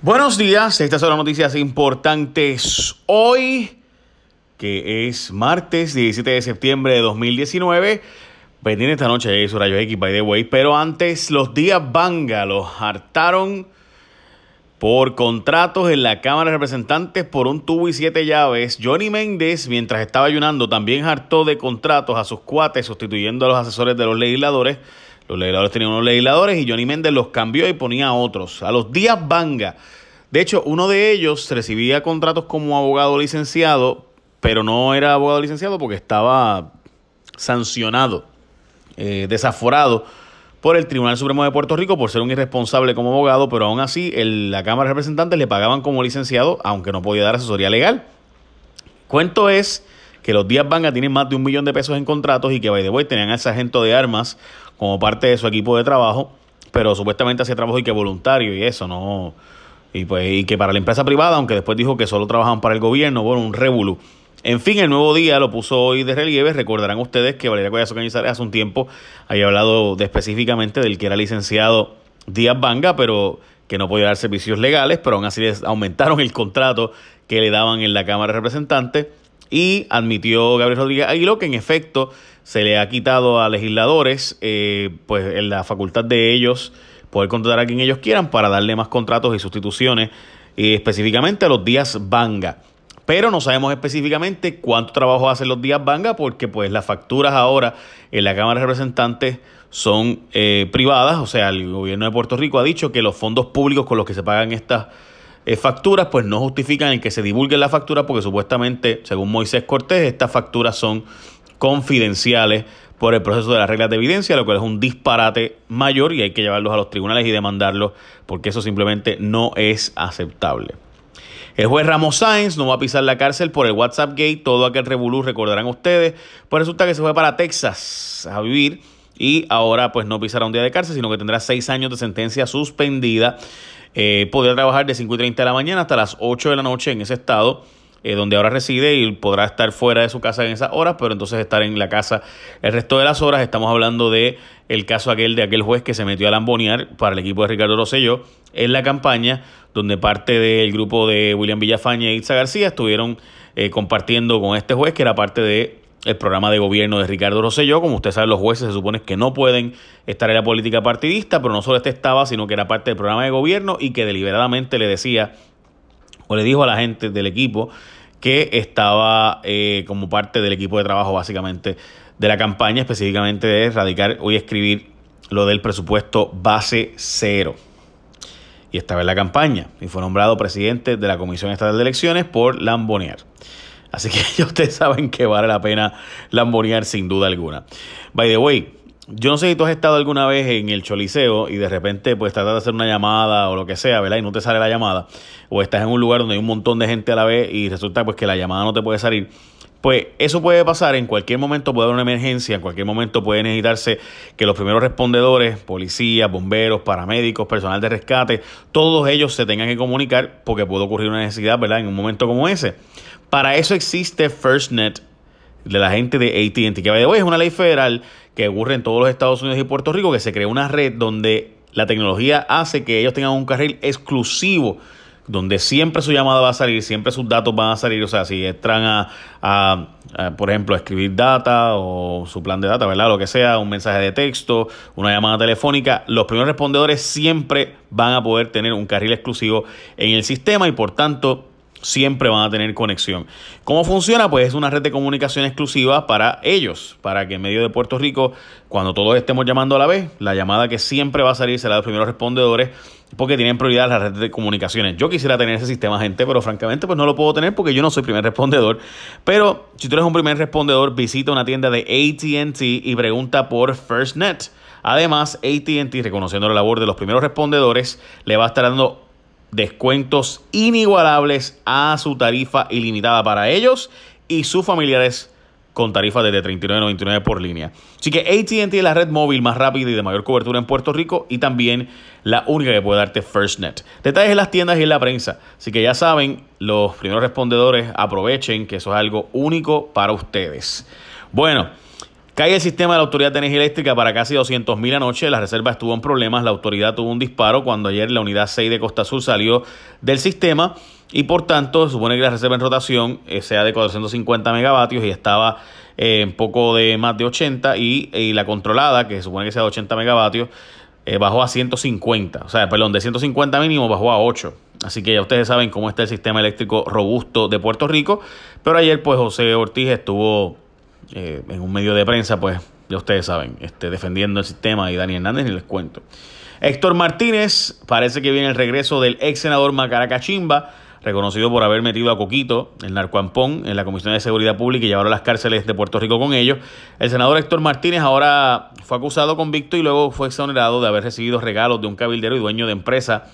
Buenos días, estas son las noticias importantes hoy, que es martes 17 de septiembre de 2019. Pendiente esta noche es Rayo X, by the way, pero antes los días Banga los hartaron por contratos en la Cámara de Representantes por un tubo y siete llaves. Johnny Méndez, mientras estaba ayunando, también hartó de contratos a sus cuates, sustituyendo a los asesores de los legisladores los legisladores tenían unos legisladores y Johnny Méndez los cambió y ponía a otros. A los días Banga. De hecho, uno de ellos recibía contratos como abogado licenciado, pero no era abogado licenciado porque estaba sancionado, eh, desaforado por el Tribunal Supremo de Puerto Rico por ser un irresponsable como abogado, pero aún así la Cámara de Representantes le pagaban como licenciado, aunque no podía dar asesoría legal. Cuento es que los días Banga tienen más de un millón de pesos en contratos y que, by the way, tenían al sargento de armas como parte de su equipo de trabajo, pero supuestamente hacía trabajo y que voluntario y eso, no. Y, pues, y que para la empresa privada, aunque después dijo que solo trabajan para el gobierno, bueno, un revolú. En fin, el nuevo día lo puso hoy de relieve. Recordarán ustedes que Valeria Collazo Cañizares hace un tiempo había hablado de, específicamente del que era licenciado Díaz Banga, pero que no podía dar servicios legales, pero aún así les aumentaron el contrato que le daban en la Cámara de Representantes. Y admitió Gabriel Rodríguez Aguiló que en efecto se le ha quitado a legisladores eh, pues en la facultad de ellos poder contratar a quien ellos quieran para darle más contratos y sustituciones y específicamente a los días Banga. Pero no sabemos específicamente cuánto trabajo hacen los días Banga porque pues las facturas ahora en la Cámara de Representantes son eh, privadas, o sea, el gobierno de Puerto Rico ha dicho que los fondos públicos con los que se pagan estas eh, facturas pues no justifican el que se divulguen las facturas porque supuestamente, según Moisés Cortés, estas facturas son confidenciales por el proceso de las reglas de evidencia, lo cual es un disparate mayor y hay que llevarlos a los tribunales y demandarlos porque eso simplemente no es aceptable. El juez Ramos Sáenz no va a pisar la cárcel por el WhatsApp Gate, todo aquel revolú, recordarán ustedes, pues resulta que se fue para Texas a vivir y ahora pues no pisará un día de cárcel, sino que tendrá seis años de sentencia suspendida. Eh, podrá trabajar de 5 y 30 de la mañana hasta las 8 de la noche en ese estado eh, donde ahora reside y podrá estar fuera de su casa en esas horas, pero entonces estar en la casa el resto de las horas. Estamos hablando de el caso aquel de aquel juez que se metió a lambonear para el equipo de Ricardo Rosselló en la campaña, donde parte del grupo de William Villafaña e Itza García estuvieron eh, compartiendo con este juez que era parte de el programa de gobierno de Ricardo Rosselló. Como usted sabe, los jueces se supone que no pueden estar en la política partidista, pero no solo este estaba, sino que era parte del programa de gobierno y que deliberadamente le decía o le dijo a la gente del equipo que estaba eh, como parte del equipo de trabajo básicamente de la campaña, específicamente de erradicar hoy escribir lo del presupuesto base cero. Y estaba en la campaña y fue nombrado presidente de la Comisión Estatal de Elecciones por Lambonear. Así que ya ustedes saben que vale la pena lambonear sin duda alguna. By the way, yo no sé si tú has estado alguna vez en el choliseo y de repente pues tratas de hacer una llamada o lo que sea, ¿verdad? Y no te sale la llamada. O estás en un lugar donde hay un montón de gente a la vez y resulta pues que la llamada no te puede salir. Pues eso puede pasar, en cualquier momento puede haber una emergencia, en cualquier momento puede necesitarse que los primeros respondedores, policías, bomberos, paramédicos, personal de rescate, todos ellos se tengan que comunicar porque puede ocurrir una necesidad, ¿verdad? En un momento como ese. Para eso existe FirstNet de la gente de ATT, que hoy es una ley federal que ocurre en todos los Estados Unidos y Puerto Rico, que se crea una red donde la tecnología hace que ellos tengan un carril exclusivo donde siempre su llamada va a salir, siempre sus datos van a salir, o sea, si entran a, por ejemplo, a escribir data o su plan de data, ¿verdad? Lo que sea, un mensaje de texto, una llamada telefónica, los primeros respondedores siempre van a poder tener un carril exclusivo en el sistema y por tanto siempre van a tener conexión. ¿Cómo funciona? Pues es una red de comunicación exclusiva para ellos, para que en medio de Puerto Rico, cuando todos estemos llamando a la vez, la llamada que siempre va a salir será de los primeros respondedores, porque tienen prioridad las redes de comunicaciones. Yo quisiera tener ese sistema, gente, pero francamente pues no lo puedo tener porque yo no soy primer respondedor. Pero si tú eres un primer respondedor, visita una tienda de ATT y pregunta por FirstNet. Además, ATT, reconociendo la labor de los primeros respondedores, le va a estar dando descuentos inigualables a su tarifa ilimitada para ellos y sus familiares con tarifas de 39.99 por línea. Así que ATT es la red móvil más rápida y de mayor cobertura en Puerto Rico y también la única que puede darte FirstNet. Detalles en las tiendas y en la prensa. Así que ya saben, los primeros respondedores aprovechen que eso es algo único para ustedes. Bueno, Cae el sistema de la Autoridad de Energía Eléctrica para casi 200.000 anoche. La reserva estuvo en problemas. La autoridad tuvo un disparo cuando ayer la unidad 6 de Costa Sur salió del sistema y por tanto supone que la reserva en rotación eh, sea de 450 megavatios y estaba eh, en poco de más de 80 y, la controlada, que supone que sea de 80 megavatios, eh, bajó a 150. O sea, perdón, de 150 mínimo bajó a 8. Así que ya ustedes saben cómo está el sistema eléctrico robusto de Puerto Rico. Pero ayer pues José Ortiz estuvo en un medio de prensa, pues ya ustedes saben, este, defendiendo el sistema y Dani Hernández ni les cuento. Héctor Martínez, parece que viene el regreso del ex senador Macaracachimba reconocido por haber metido a Coquito, el narcoampón, en la Comisión de Seguridad Pública y llevarlo a las cárceles de Puerto Rico con ellos. El senador Héctor Martínez ahora fue acusado, convicto y luego fue exonerado de haber recibido regalos de un cabildero y dueño de empresa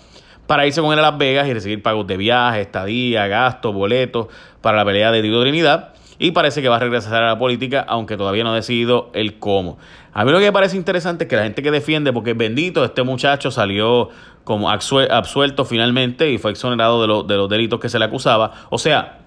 para irse con él a Las Vegas y recibir pagos de viaje, estadía, gastos, boletos para la pelea de Tito Trinidad. Y parece que va a regresar a la política, aunque todavía no ha decidido el cómo. A mí lo que me parece interesante es que la gente que defiende, porque bendito, este muchacho salió como absuelto finalmente y fue exonerado de, los delitos que se le acusaba. O sea,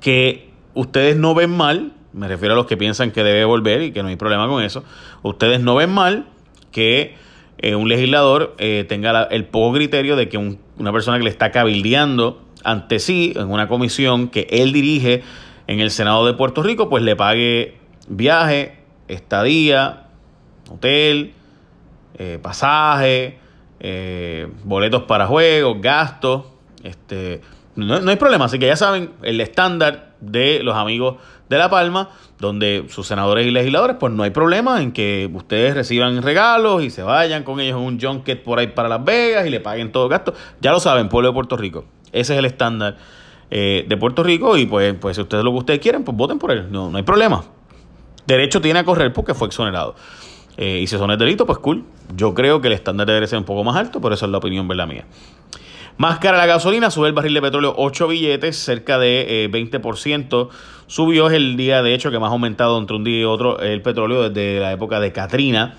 que ustedes no ven mal, me refiero a los que piensan que debe volver y que no hay problema con eso, ustedes no ven mal que eh, un legislador eh, tenga el poco criterio de que una persona que le está cabildeando ante sí en una comisión que él dirige en el Senado de Puerto Rico, pues le pague viaje, estadía, hotel, eh, pasaje, eh, boletos para juegos, gastos. Este, no, hay problema, así que ya saben el estándar de los amigos de La Palma, donde sus senadores y legisladores, pues no hay problema en que ustedes reciban regalos y se vayan con ellos en un junket por ahí para Las Vegas y le paguen todo gasto. Ya lo saben, pueblo de Puerto Rico. Ese es el estándar eh, de Puerto Rico y pues, pues si ustedes lo que ustedes quieren, pues voten por él. No, no hay problema. Derecho tiene a correr porque fue exonerado. Eh, y si son el delito, pues cool. Yo creo que el estándar debe ser un poco más alto, pero esa es la opinión, ¿verdad mía? Más cara la gasolina, sube el barril de petróleo 8 billetes, cerca de 20%. Eh, Subió es el día, de hecho, que más ha aumentado entre un día y otro el petróleo desde la época de Katrina.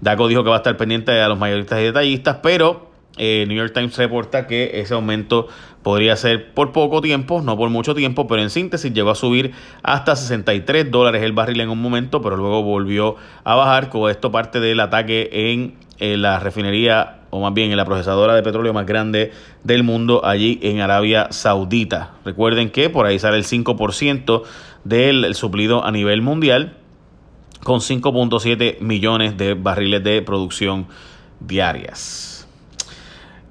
Daco dijo que va a estar pendiente a los mayoristas y detallistas, pero eh, New York Times reporta que ese aumento podría ser por poco tiempo, no por mucho tiempo, pero en síntesis llegó a subir hasta 63 dólares el barril en un momento, pero luego volvió a bajar, con esto parte del ataque en, la refinería o más bien en la procesadora de petróleo más grande del mundo allí en Arabia Saudita. Recuerden que por ahí sale el 5% del suplido a nivel mundial con 5.7 millones de barriles de producción diarias.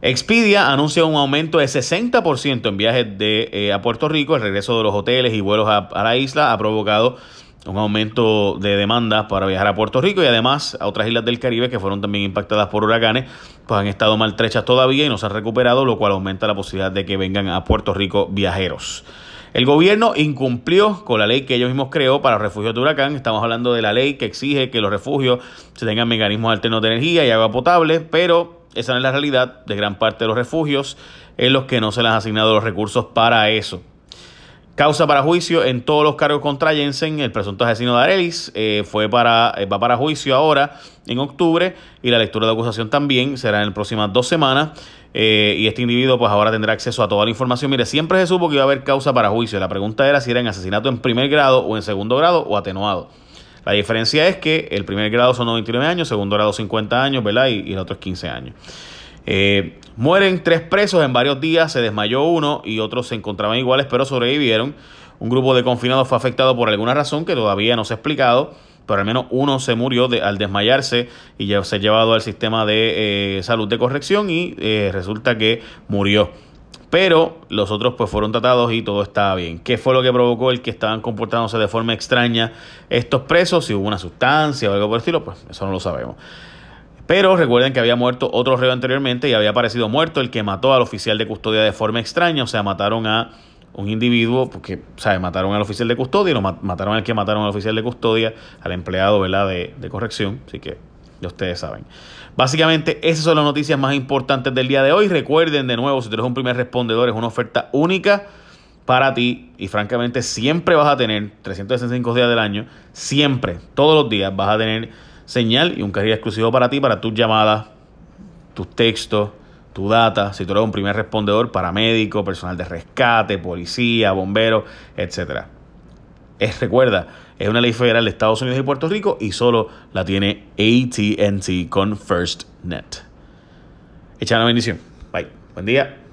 Expedia anuncia un aumento de 60% en viajes de, eh, a Puerto Rico. El regreso de los hoteles y vuelos a, la isla ha provocado un aumento de demanda para viajar a Puerto Rico y además a otras islas del Caribe que fueron también impactadas por huracanes, pues han estado maltrechas todavía y no se han recuperado, lo cual aumenta la posibilidad de que vengan a Puerto Rico viajeros. El gobierno incumplió con la ley que ellos mismos creó para refugios de huracán. Estamos hablando de la ley que exige que los refugios se tengan mecanismos alternos de energía y agua potable, pero esa no es la realidad de gran parte de los refugios en los que no se les han asignado los recursos para eso. Causa para juicio en todos los cargos contra Jensen, el presunto asesino de Arelis, eh, fue para, eh, va para juicio ahora en octubre y la lectura de acusación también será en las próximas dos semanas. Eh, y este individuo pues ahora tendrá acceso a toda la información. Mire, siempre se supo que iba a haber causa para juicio. La pregunta era si era en asesinato en primer grado o en segundo grado o atenuado. La diferencia es que el primer grado son 99 años, segundo grado 50 años, ¿verdad? Y, el otro es 15 años. Eh, mueren tres presos en varios días, se desmayó uno y otros se encontraban iguales, pero sobrevivieron. Un grupo de confinados fue afectado por alguna razón que todavía no se ha explicado, pero al menos uno se murió al desmayarse y ya se ha llevado al sistema de eh, salud de corrección y eh, resulta que murió. Pero los otros pues fueron tratados y todo estaba bien. ¿Qué fue lo que provocó el que estaban comportándose de forma extraña estos presos? Si hubo una sustancia o algo por el estilo, pues eso no lo sabemos. Pero recuerden que había muerto otro reo anteriormente y había aparecido muerto el que mató al oficial de custodia de forma extraña. O sea, mataron a un individuo, porque, ¿sabes? Mataron al oficial de custodia y lo mataron al que mataron al oficial de custodia, al empleado, ¿verdad? De, de corrección. Así que ya ustedes saben. Básicamente, esas son las noticias más importantes del día de hoy. Recuerden de nuevo, si tú eres un primer respondedor, es una oferta única para ti y francamente siempre vas a tener 365 días del año, siempre, todos los días vas a tener señal y un carril exclusivo para ti, para tus llamadas, tus textos, tu data, si tú eres un primer respondedor, paramédico, personal de rescate, policía, bombero, etcétera. Es, recuerda, es una ley federal de Estados Unidos y Puerto Rico y solo la tiene ATT con FirstNet. Echa una bendición. Bye. Buen día.